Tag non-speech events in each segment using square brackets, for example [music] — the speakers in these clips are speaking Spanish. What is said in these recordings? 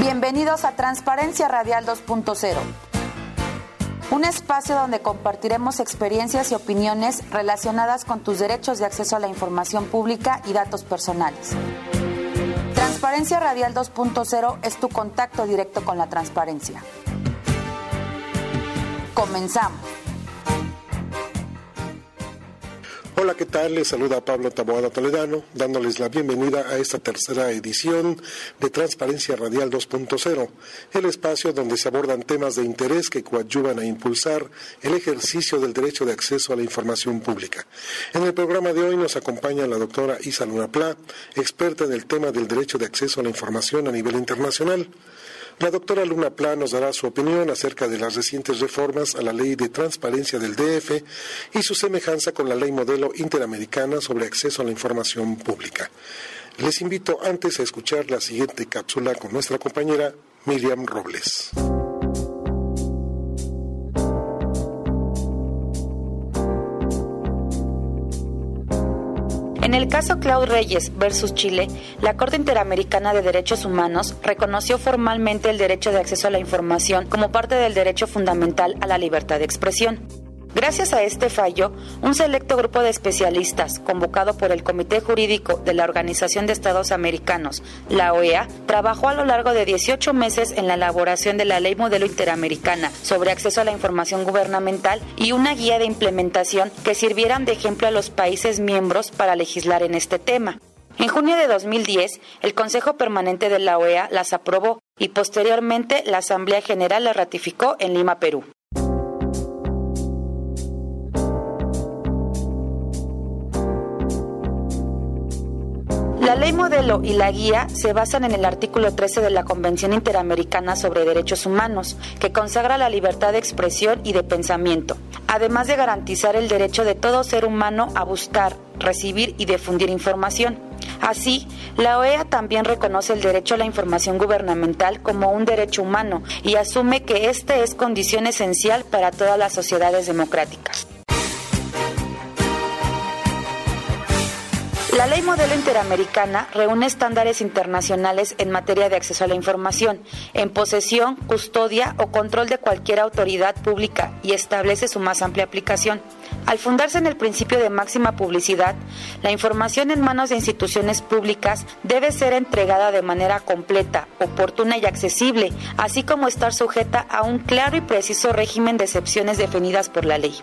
Bienvenidos a Transparencia Radial 2.0, un espacio donde compartiremos experiencias y opiniones relacionadas con tus derechos de acceso a la información pública y datos personales. Transparencia Radial 2.0 es tu contacto directo con la transparencia. Comenzamos. Hola, ¿qué tal? Les saluda Pablo Taboada Toledano, dándoles la bienvenida a esta tercera edición de Transparencia Radial 2.0, el espacio donde se abordan temas de interés que coadyuvan a impulsar el ejercicio del derecho de acceso a la información pública. En el programa de hoy nos acompaña la doctora Isa Luna Pla, experta en el tema del derecho de acceso a la información a nivel internacional. La doctora Luna Pla nos dará su opinión acerca de las recientes reformas a la ley de transparencia del DF y su semejanza con la ley modelo interamericana sobre acceso a la información pública. Les invito antes a escuchar la siguiente cápsula con nuestra compañera Miriam Robles. En el caso Claude Reyes versus Chile, la Corte Interamericana de Derechos Humanos reconoció formalmente el derecho de acceso a la información como parte del derecho fundamental a la libertad de expresión. Gracias a este fallo, un selecto grupo de especialistas, convocado por el Comité Jurídico de la Organización de Estados Americanos, la OEA, trabajó a lo largo de 18 meses en la elaboración de la Ley Modelo Interamericana sobre acceso a la información gubernamental y una guía de implementación que sirvieran de ejemplo a los países miembros para legislar en este tema. En junio de 2010, el Consejo Permanente de la OEA las aprobó y posteriormente la Asamblea General las ratificó en Lima, Perú. La ley modelo y la guía se basan en el artículo 13 de la Convención Interamericana sobre Derechos Humanos, que consagra la libertad de expresión y de pensamiento, además de garantizar el derecho de todo ser humano a buscar, recibir y difundir información. Así, la OEA también reconoce el derecho a la información gubernamental como un derecho humano y asume que este es condición esencial para todas las sociedades democráticas. La ley modelo interamericana reúne estándares internacionales en materia de acceso a la información, en posesión, custodia o control de cualquier autoridad pública y establece su más amplia aplicación. Al fundarse en el principio de máxima publicidad, la información en manos de instituciones públicas debe ser entregada de manera completa, oportuna y accesible, así como estar sujeta a un claro y preciso régimen de excepciones definidas por la ley.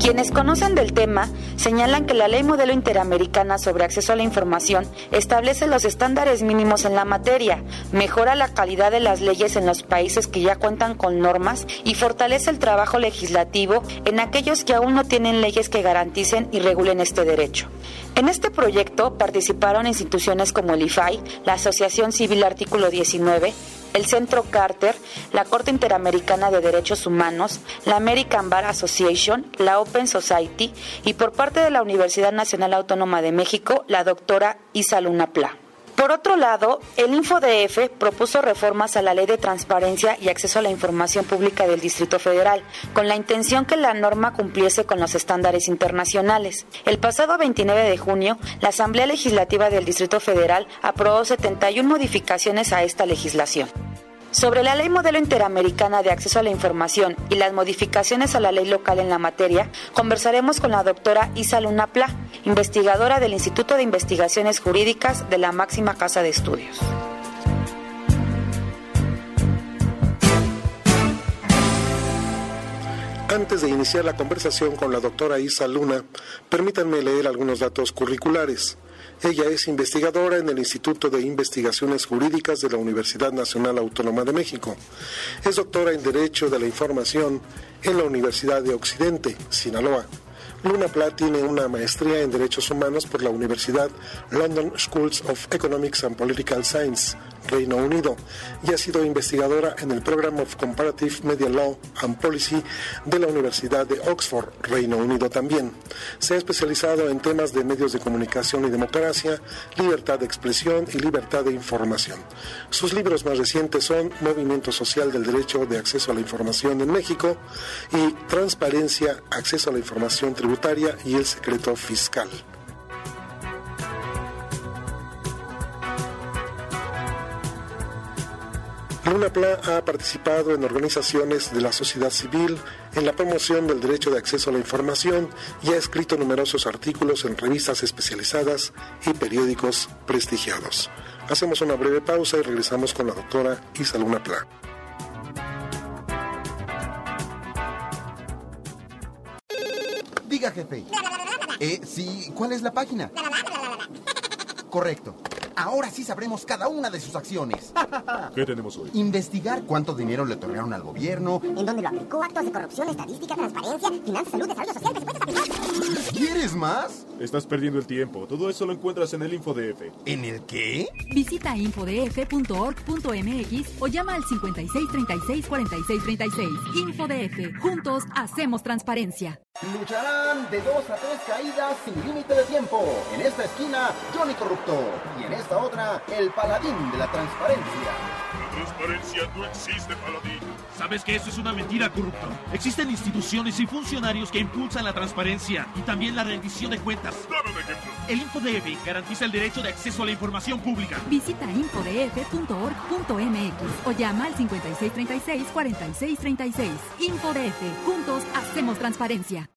Quienes conocen del tema señalan que la Ley Modelo Interamericana sobre Acceso a la Información establece los estándares mínimos en la materia, mejora la calidad de las leyes en los países que ya cuentan con normas y fortalece el trabajo legislativo en aquellos que aún no tienen leyes que garanticen y regulen este derecho. En este proyecto participaron instituciones como el IFAI, la Asociación Civil Artículo 19, el Centro Carter, la Corte Interamericana de Derechos Humanos, la American Bar Association, la Open Society y por parte de la Universidad Nacional Autónoma de México, la doctora Isa Luna Pla. Por otro lado, el InfoDF propuso reformas a la Ley de Transparencia y Acceso a la Información Pública del Distrito Federal, con la intención que la norma cumpliese con los estándares internacionales. El pasado 29 de junio, la Asamblea Legislativa del Distrito Federal aprobó 71 modificaciones a esta legislación. Sobre la Ley Modelo Interamericana de Acceso a la Información y las modificaciones a la ley local en la materia, conversaremos con la doctora Isa Luna Pla, investigadora del Instituto de Investigaciones Jurídicas de la máxima casa de estudios. Antes de iniciar la conversación con la doctora Isa Luna, permítanme leer algunos datos curriculares. Ella es investigadora en el Instituto de Investigaciones Jurídicas de la Universidad Nacional Autónoma de México. Es doctora en Derecho de la Información en la Universidad de Occidente, Sinaloa. Luna Pla tiene una maestría en Derechos Humanos por la Universidad London Schools of Economics and Political Science, Reino Unido, y ha sido investigadora en el Program of Comparative Media Law and Policy de la Universidad de Oxford, Reino Unido también. Se ha especializado en temas de medios de comunicación y democracia, libertad de expresión y libertad de información. Sus libros más recientes son Movimiento Social del Derecho de Acceso a la Información en México y Transparencia, Acceso a la Información Tributaria y el Secreto Fiscal. Luna Pla ha participado en organizaciones de la sociedad civil en la promoción del derecho de acceso a la información y ha escrito numerosos artículos en revistas especializadas y periódicos prestigiados. Hacemos una breve pausa y regresamos con la doctora Isa Luna Pla. Diga, jefe. Eh, sí, ¿cuál es la página? Correcto. Ahora sí sabremos cada una de sus acciones. [laughs] ¿Qué tenemos hoy? Investigar cuánto dinero le otorgaron al gobierno. En dónde lo aplicó, actos de corrupción, estadística, transparencia, finanzas, salud, desarrollo social, presupuestos aplicados. ¿Quieres más? Estás perdiendo el tiempo. Todo eso lo encuentras en el InfoDF. ¿En el qué? Visita infodf.org.mx o llama al 56 36 46 36. InfoDF. Juntos hacemos transparencia. Lucharán de dos a tres caídas sin límite de tiempo. En esta esquina, Johnny Corrupto. Y en esta otra, el paladín de la transparencia. La transparencia no existe, paladín. ¿Sabes que eso es una mentira, corrupto? Existen instituciones y funcionarios que impulsan la transparencia y también la rendición de cuentas. Dame un ejemplo. El InfoDF garantiza el derecho de acceso a la información pública. Visita infodf.org.mx o llama al 56 36 46 36. InfoDF. Juntos hacemos transparencia.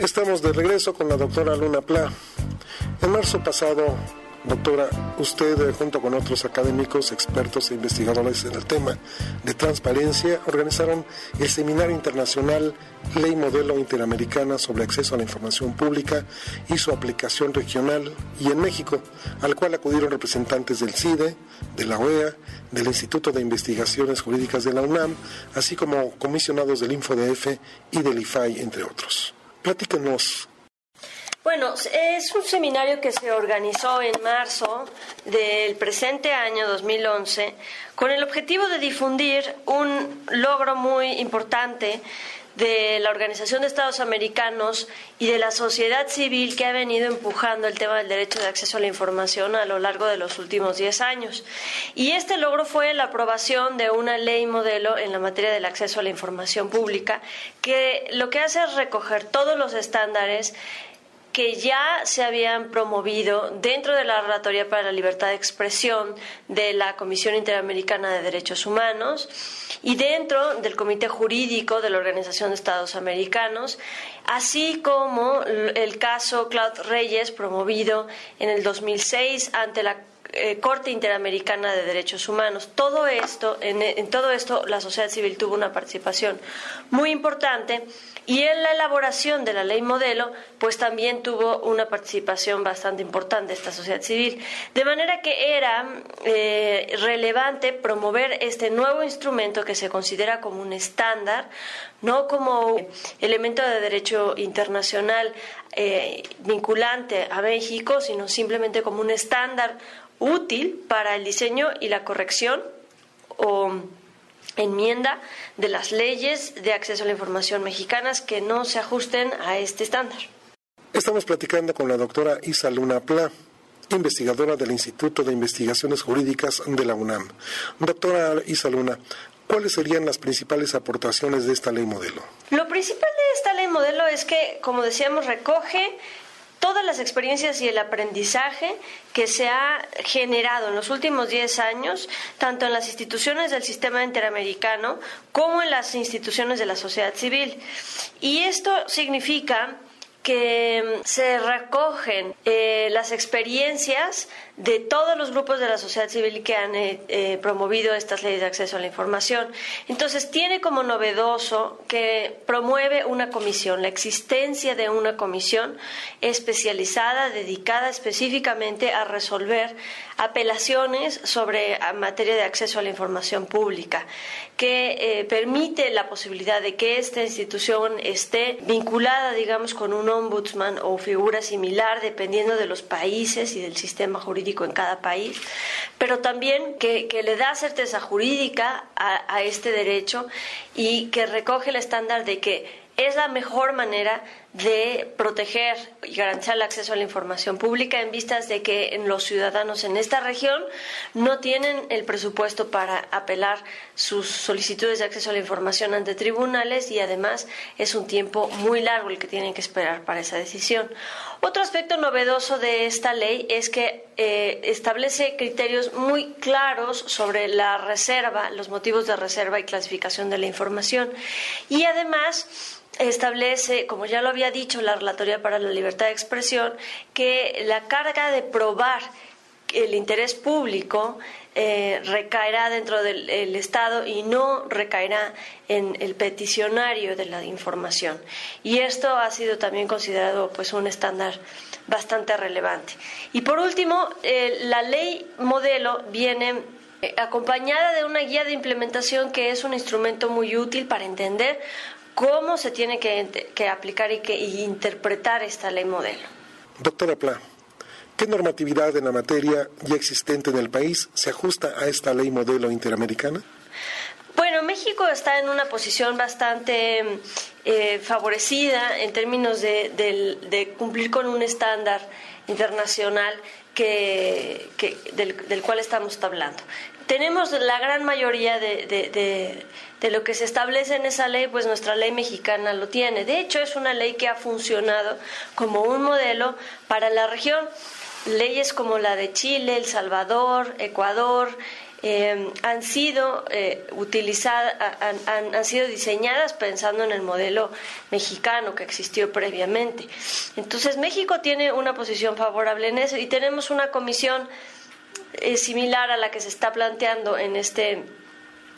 Estamos de regreso con la doctora Luna Pla. En marzo pasado, doctora, usted eh, junto con otros académicos, expertos e investigadores en el tema de transparencia organizaron el Seminario Internacional Ley Modelo Interamericana sobre Acceso a la Información Pública y su aplicación regional y en México, al cual acudieron representantes del CIDE, de la OEA, del Instituto de Investigaciones Jurídicas de la UNAM, así como comisionados del InfoDF y del IFAI, entre otros. Platíquenos. Bueno, es un seminario que se organizó en marzo del presente año 2011 con el objetivo de difundir un logro muy importante de la Organización de Estados Americanos y de la sociedad civil que ha venido empujando el tema del derecho de acceso a la información a lo largo de los últimos 10 años. Y este logro fue la aprobación de una ley modelo en la materia del acceso a la información pública que lo que hace es recoger todos los estándares que ya se habían promovido dentro de la Oratoria para la Libertad de Expresión de la Comisión Interamericana de Derechos Humanos y dentro del Comité Jurídico de la Organización de Estados Americanos, así como el caso Claude Reyes promovido en el 2006 ante la eh, Corte Interamericana de Derechos Humanos. Todo esto, en, todo esto, la sociedad civil tuvo una participación muy importante y en la elaboración de la ley modelo, pues también tuvo una participación bastante importante esta sociedad civil. De manera que era eh, relevante promover este nuevo instrumento que se considera como un estándar, no como elemento de derecho internacional eh, vinculante a México, sino simplemente como un estándar útil para el diseño y la corrección o enmienda de las leyes de acceso a la información mexicanas que no se ajusten a este estándar. Estamos platicando con la doctora Isa Luna Pla, investigadora del Instituto de Investigaciones Jurídicas de la UNAM. Doctora Isa Luna, ¿cuáles serían las principales aportaciones de esta ley modelo? Lo principal de esta ley modelo es que, como decíamos, recoge todas las experiencias y el aprendizaje que se ha generado en los últimos 10 años, tanto en las instituciones del sistema interamericano como en las instituciones de la sociedad civil. Y esto significa que se recogen eh, las experiencias de todos los grupos de la sociedad civil que han eh, eh, promovido estas leyes de acceso a la información. Entonces, tiene como novedoso que promueve una comisión, la existencia de una comisión especializada, dedicada específicamente a resolver apelaciones sobre materia de acceso a la información pública, que permite la posibilidad de que esta institución esté vinculada, digamos, con un ombudsman o figura similar, dependiendo de los países y del sistema jurídico en cada país, pero también que, le da certeza jurídica a este derecho y que recoge el estándar de que es la mejor manera de proteger y garantizar el acceso a la información pública en vistas de que los ciudadanos en esta región no tienen el presupuesto para apelar sus solicitudes de acceso a la información ante tribunales y además es un tiempo muy largo el que tienen que esperar para esa decisión. Otro aspecto novedoso de esta ley es que eh, establece criterios muy claros sobre la reserva, los motivos de reserva y clasificación de la información y además establece, como ya lo había dicho la Relatoría para la Libertad de Expresión, que la carga de probar el interés público eh, recaerá dentro del Estado y no recaerá en el peticionario de la información. Y esto ha sido también considerado pues un estándar bastante relevante. Y por último, eh, la ley modelo viene eh, acompañada de una guía de implementación que es un instrumento muy útil para entender cómo se tiene que, aplicar y, que, interpretar esta ley modelo. Doctora Pla, ¿qué normatividad en la materia ya existente en el país se ajusta a esta ley modelo interamericana? Bueno, México está en una posición bastante eh, favorecida en términos de, cumplir con un estándar internacional que, del, cual estamos hablando tenemos la gran mayoría de, lo que se establece en esa ley, pues nuestra ley mexicana lo tiene. De hecho, es una ley que ha funcionado como un modelo para la región. Leyes como la de Chile, El Salvador, Ecuador, eh, han sido eh, utilizadas, han, han, sido diseñadas pensando en el modelo mexicano que existió previamente. Entonces México tiene una posición favorable en eso y tenemos una comisión es similar a la que se está planteando en este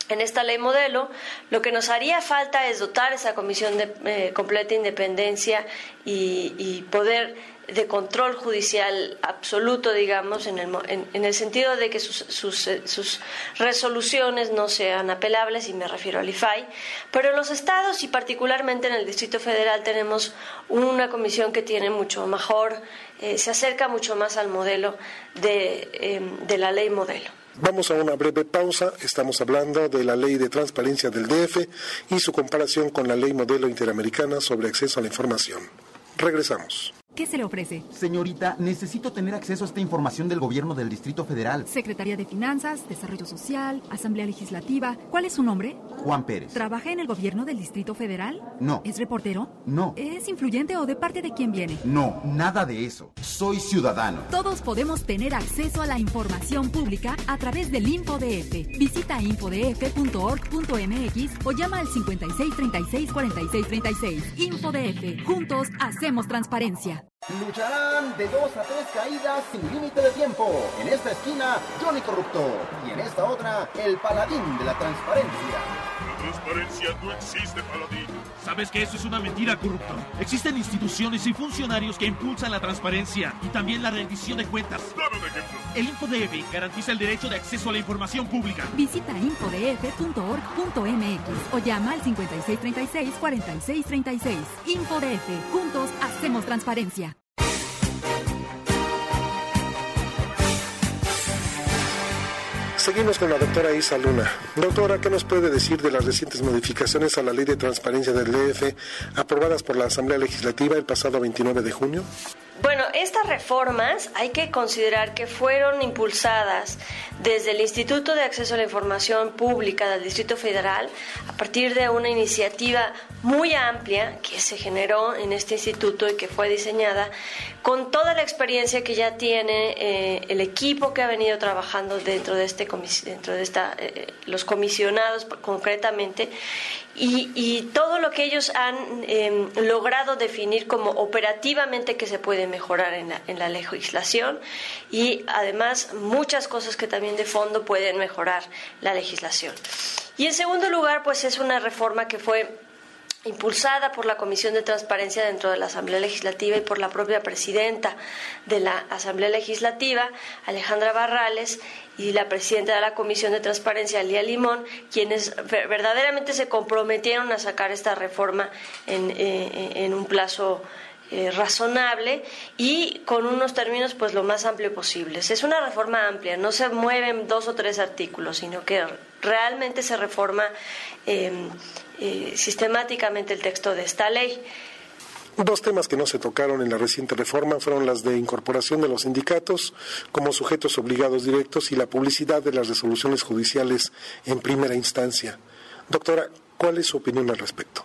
en esta ley modelo, lo que nos haría falta es dotar esa comisión de eh, completa independencia y poder de control judicial absoluto, digamos, en el, en, el sentido de que sus, eh, sus, resoluciones no sean apelables, y me refiero al IFAI, pero en los estados y particularmente en el Distrito Federal tenemos una comisión que tiene mucho mejor, eh, se acerca mucho más al modelo de, em, de la ley modelo. Vamos a una breve pausa. Estamos hablando de la ley de transparencia del DF y su comparación con la ley modelo interamericana sobre acceso a la información. Regresamos. ¿Qué se le ofrece? Señorita, necesito tener acceso a esta información del gobierno del Distrito Federal. Secretaría de Finanzas, Desarrollo Social, Asamblea Legislativa. ¿Cuál es su nombre? Juan Pérez. ¿Trabaja en el gobierno del Distrito Federal? No. ¿Es reportero? No. ¿Es influyente o de parte de quién viene? No, nada de eso. Soy ciudadano. Todos podemos tener acceso a la información pública a través del InfoDF. Visita infodf.org.mx o llama al 5636-4636. InfoDF. Juntos hacemos transparencia. Lucharán de dos a tres caídas sin límite de tiempo. En esta esquina, Johnny Corrupto. Y en esta otra, el paladín de la transparencia. Transparencia no existe, paladín. Sabes que eso es una mentira, corrupto. Existen instituciones y funcionarios que impulsan la transparencia y también la rendición de cuentas. Dame un ejemplo. El InfoDF garantiza el derecho de acceso a la información pública. Visita infodf.org.mx o llama al 5636-4636. InfoDF. Juntos hacemos transparencia. Seguimos con la doctora Isa Luna. Doctora, ¿qué nos puede decir de las recientes modificaciones a la Ley de Transparencia del DF aprobadas por la Asamblea Legislativa el pasado 29 de junio? Bueno, estas reformas hay que considerar que fueron impulsadas desde el Instituto de Acceso a la Información Pública del Distrito Federal a partir de una iniciativa muy amplia que se generó en este instituto y que fue diseñada con toda la experiencia que ya tiene eh, el equipo que ha venido trabajando dentro de este dentro de esta eh, los comisionados concretamente y, todo lo que ellos han em, logrado definir como operativamente que se puede mejorar en la, en la legislación y además muchas cosas que también de fondo pueden mejorar la legislación. Y en segundo lugar, pues es una reforma que fue impulsada por la Comisión de Transparencia dentro de la Asamblea Legislativa y por la propia presidenta de la Asamblea Legislativa, Alejandra Barrales, y la presidenta de la Comisión de Transparencia, Lía Limón, quienes verdaderamente se comprometieron a sacar esta reforma en, eh, un plazo eh, razonable y con unos términos pues lo más amplio posible. Es una reforma amplia, no se mueven dos o tres artículos, sino que realmente se reforma eh, sistemáticamente el texto de esta ley. Dos temas que no se tocaron en la reciente reforma fueron las de incorporación de los sindicatos como sujetos obligados directos y la publicidad de las resoluciones judiciales en primera instancia. Doctora, ¿cuál es su opinión al respecto?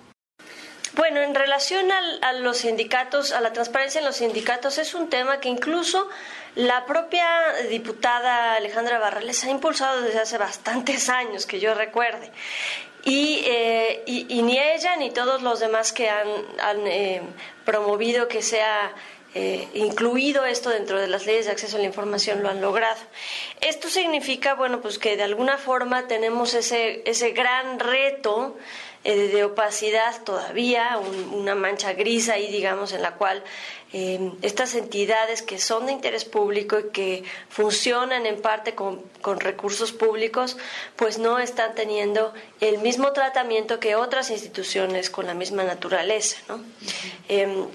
Bueno, en relación a los sindicatos, a la transparencia en los sindicatos, es un tema que incluso la propia diputada Alejandra Barrales ha impulsado desde hace bastantes años, que yo recuerde. Y, eh, ni ella ni todos los demás que han, eh, promovido que sea eh, incluido esto dentro de las leyes de acceso a la información lo han logrado. Esto significa, bueno, pues que de alguna forma tenemos ese, ese gran reto eh, de opacidad todavía, una mancha gris ahí, digamos, en la cual eh, estas entidades que son de interés público y que funcionan en parte con, recursos públicos, pues no están teniendo el mismo tratamiento que otras instituciones con la misma naturaleza, ¿no? Em,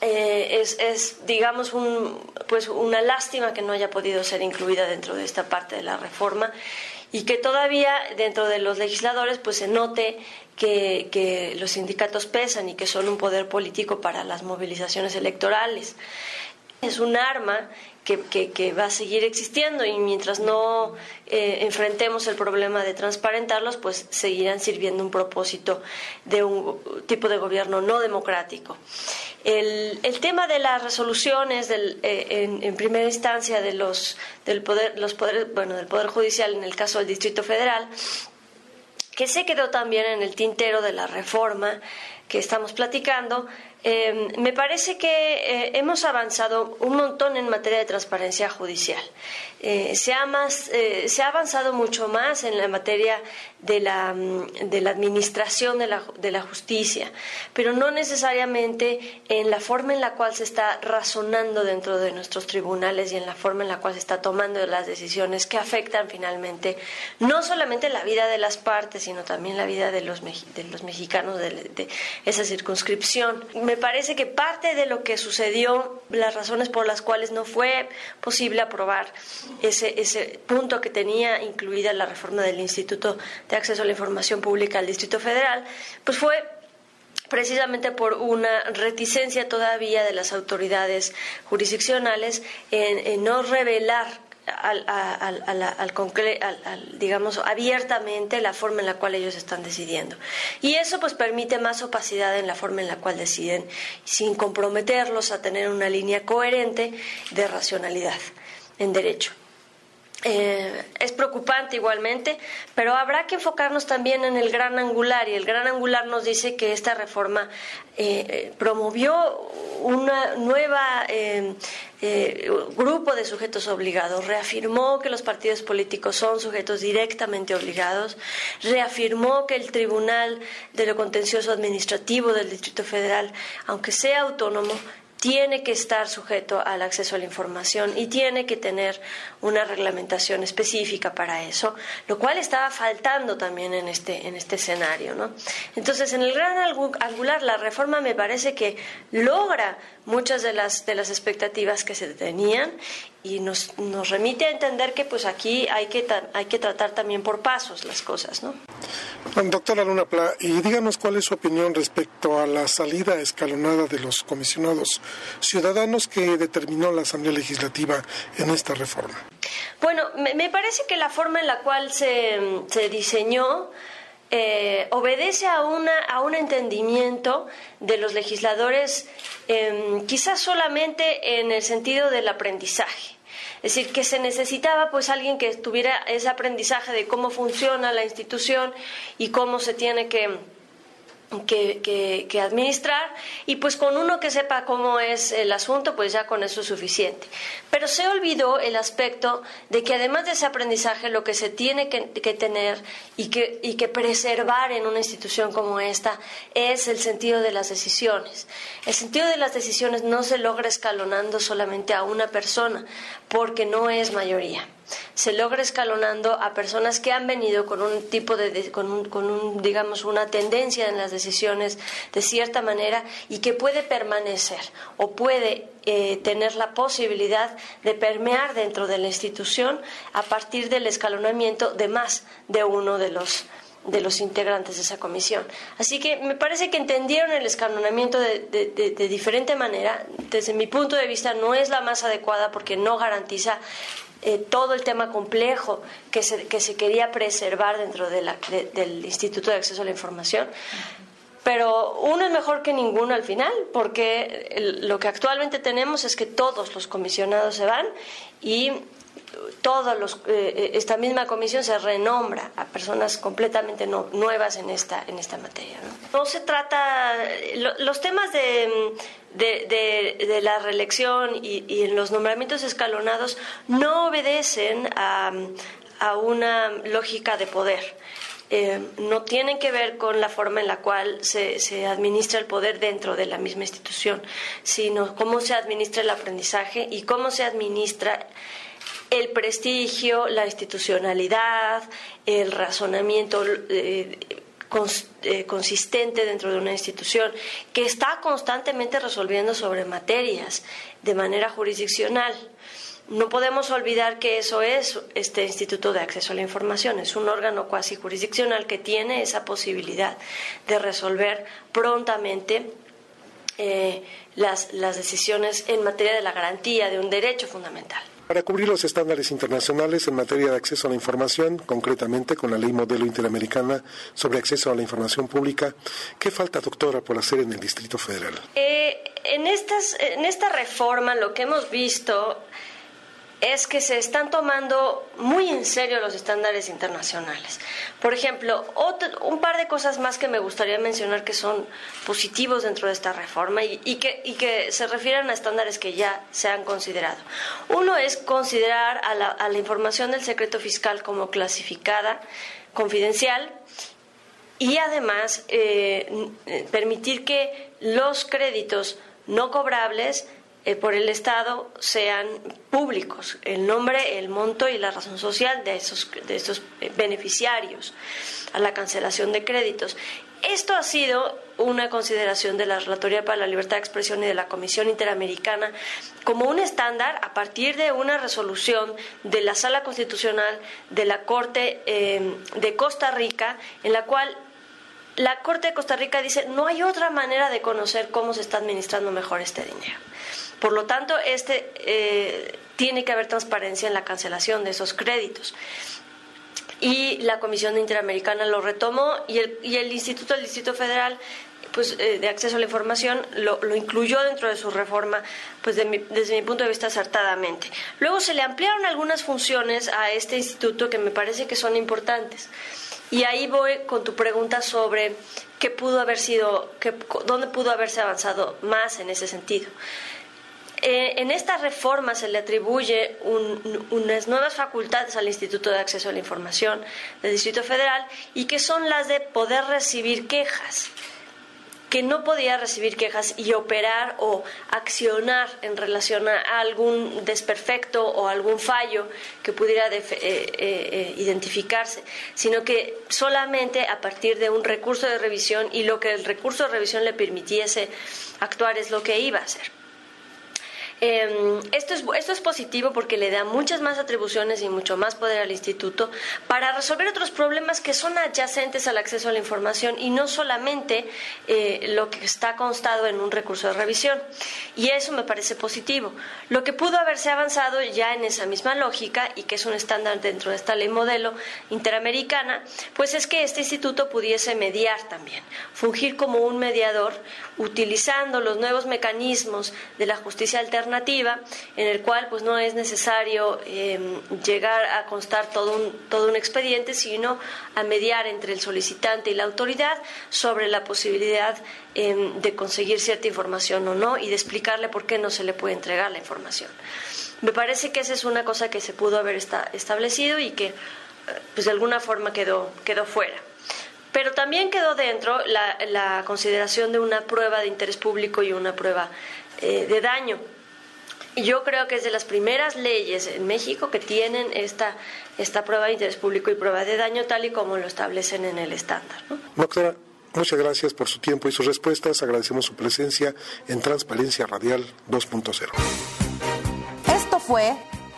eh, es, es, digamos, un, pues una lástima que no haya podido ser incluida dentro de esta parte de la reforma y que todavía dentro de los legisladores pues se note que, los sindicatos pesan y que son un poder político para las movilizaciones electorales. Es un arma que, va a seguir existiendo y mientras no eh, enfrentemos el problema de transparentarlos, pues seguirán sirviendo un propósito de un tipo de gobierno no democrático. El, tema de las resoluciones del, eh, en, primera instancia de los, del poder, los poderes, bueno, del poder judicial en el caso del Distrito Federal que se quedó también en el tintero de la reforma que estamos platicando, Em, me parece que eh, hemos avanzado un montón en materia de transparencia judicial. Eh, se, ha más, eh, se ha avanzado mucho más en la materia de la, mm, administración de la, justicia, pero no necesariamente en la forma en la cual se está razonando dentro de nuestros tribunales y en la forma en la cual se está tomando las decisiones que afectan finalmente no solamente la vida de las partes, sino también la vida de los, de los mexicanos de, esa circunscripción parece que parte de lo que sucedió, las razones por las cuales no fue posible aprobar ese, ese punto que tenía incluida la reforma del Instituto de Acceso a la Información Pública al Distrito Federal, pues fue precisamente por una reticencia todavía de las autoridades jurisdiccionales en no revelar al, al, digamos, abiertamente la forma en la cual ellos están decidiendo. Y eso pues permite más opacidad en la forma en la cual deciden, sin comprometerlos a tener una línea coherente de racionalidad en derecho. Eh, es preocupante igualmente, pero habrá que enfocarnos también en el gran angular y el gran angular nos dice que esta reforma eh, promovió una nueva eh, grupo de sujetos obligados, reafirmó que los partidos políticos son sujetos directamente obligados, reafirmó que el Tribunal de lo Contencioso Administrativo del Distrito Federal, aunque sea autónomo, tiene que estar sujeto al acceso a la información y tiene que tener una reglamentación específica para eso, lo cual estaba faltando también en este, en este escenario. ¿no? Entonces, en el gran angular, la reforma me parece que logra muchas de las, de las expectativas que se tenían y nos, nos remite a entender que pues aquí hay que, hay que tratar también por pasos las cosas. ¿no? Doctora Luna Pla, y díganos cuál es su opinión respecto a la salida escalonada de los comisionados ciudadanos que determinó la Asamblea Legislativa en esta reforma. Bueno, me, parece que la forma en la cual se, se diseñó eh, obedece a, una, a un entendimiento de los legisladores em, quizás solamente en el sentido del aprendizaje. Es decir, que se necesitaba pues alguien que tuviera ese aprendizaje de cómo funciona la institución y cómo se tiene que que, que, administrar y pues con uno que sepa cómo es el asunto, pues ya con eso es suficiente. Pero se olvidó el aspecto de que además de ese aprendizaje lo que se tiene que, que tener y que, y que preservar en una institución como esta es el sentido de las decisiones. El sentido de las decisiones no se logra escalonando solamente a una persona porque no es mayoría se logra escalonando a personas que han venido con un tipo de, con, un, con un, digamos una tendencia en las decisiones de cierta manera y que puede permanecer o puede eh, tener la posibilidad de permear dentro de la institución a partir del escalonamiento de más de uno de los de los integrantes de esa comisión. Así que me parece que entendieron el escalonamiento de, de, diferente manera. Desde mi punto de vista no es la más adecuada porque no garantiza eh, todo el tema complejo que se, que se quería preservar dentro del Instituto de Acceso a la Información. Pero uno es mejor que ninguno al final, porque lo que actualmente tenemos es que todos los comisionados se van y todos los, eh, esta misma comisión se renombra a personas completamente nuevas en esta, en esta materia. ¿no? se trata, los temas de, de, la reelección y, en los nombramientos escalonados no obedecen a, una lógica de poder. Eh, no tienen que ver con la forma en la cual se, se, administra el poder dentro de la misma institución, sino cómo se administra el aprendizaje y cómo se administra el prestigio, la institucionalidad, el razonamiento eh, eh, consistente dentro de una institución que está constantemente resolviendo sobre materias de manera jurisdiccional. No podemos olvidar que eso es este Instituto de Acceso a la Información, es un órgano cuasi jurisdiccional que tiene esa posibilidad de resolver prontamente eh, las, las decisiones en materia de la garantía de un derecho fundamental para cubrir los estándares internacionales en materia de acceso a la información, concretamente con la Ley Modelo Interamericana sobre Acceso a la Información Pública. ¿Qué falta, doctora, por hacer en el Distrito Federal? Eh, en, estas, en esta reforma lo que hemos visto es que se están tomando muy en serio los estándares internacionales. Por ejemplo, un par de cosas más que me gustaría mencionar que son positivos dentro de esta reforma y, que, se refieren a estándares que ya se han considerado. Uno es considerar a la, a la información del secreto fiscal como clasificada, confidencial, y además eh, permitir que los créditos no cobrables eh, por el Estado sean públicos, el nombre, el monto y la razón social de esos, de esos eh, beneficiarios a la cancelación de créditos. Esto ha sido una consideración de la Relatoría para la Libertad de Expresión y de la Comisión Interamericana como un estándar a partir de una resolución de la Sala Constitucional de la Corte eh, de Costa Rica, en la cual la Corte de Costa Rica dice no hay otra manera de conocer cómo se está administrando mejor este dinero. Por lo tanto, este, eh, tiene que haber transparencia en la cancelación de esos créditos. Y la Comisión Interamericana lo retomó y el, Instituto del Distrito Federal pues, eh, de Acceso a la Información lo, incluyó dentro de su reforma, pues desde mi punto de vista acertadamente. Luego se le ampliaron algunas funciones a este instituto que me parece que son importantes. Y ahí voy con tu pregunta sobre qué pudo haber sido, dónde pudo haberse avanzado más en ese sentido. Eh, en esta reforma se le atribuye unas nuevas facultades al Instituto de Acceso a la Información del Distrito Federal y que son las de poder recibir quejas que no podía recibir quejas y operar o accionar en relación a algún desperfecto o algún fallo que pudiera eh, eh, identificarse, sino que solamente a partir de un recurso de revisión y lo que el recurso de revisión le permitiese actuar es lo que iba a hacer. Em, esto, es, positivo porque le da muchas más atribuciones y mucho más poder al instituto para resolver otros problemas que son adyacentes al acceso a la información y no solamente eh, lo que está constado en un recurso de revisión. Y eso me parece positivo. Lo que pudo haberse avanzado ya en esa misma lógica y que es un estándar dentro de esta ley modelo interamericana, pues es que este instituto pudiese mediar también, fungir como un mediador utilizando los nuevos mecanismos de la justicia alternativa alternativa en el cual pues no es necesario em, llegar a constar todo un, todo un expediente, sino a mediar entre el solicitante y la autoridad sobre la posibilidad em, de conseguir cierta información o no y de explicarle por qué no se le puede entregar la información. Me parece que esa es una cosa que se pudo haber establecido y que pues de alguna forma quedó, quedó fuera. Pero también quedó dentro la, consideración de una prueba de interés público y una prueba eh, de daño. Y yo creo que es de las primeras leyes en México que tienen esta, esta prueba de interés público y prueba de daño tal y como lo establecen en el estándar. Doctora, muchas gracias por su tiempo y sus respuestas. Agradecemos su presencia en Transparencia Radial 2.0. Esto fue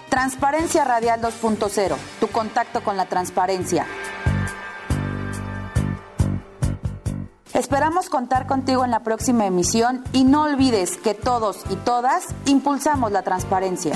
Transparencia Radial 2.0, tu contacto con la transparencia. Esperamos contar contigo en la próxima emisión y no olvides que todos y todas impulsamos la transparencia.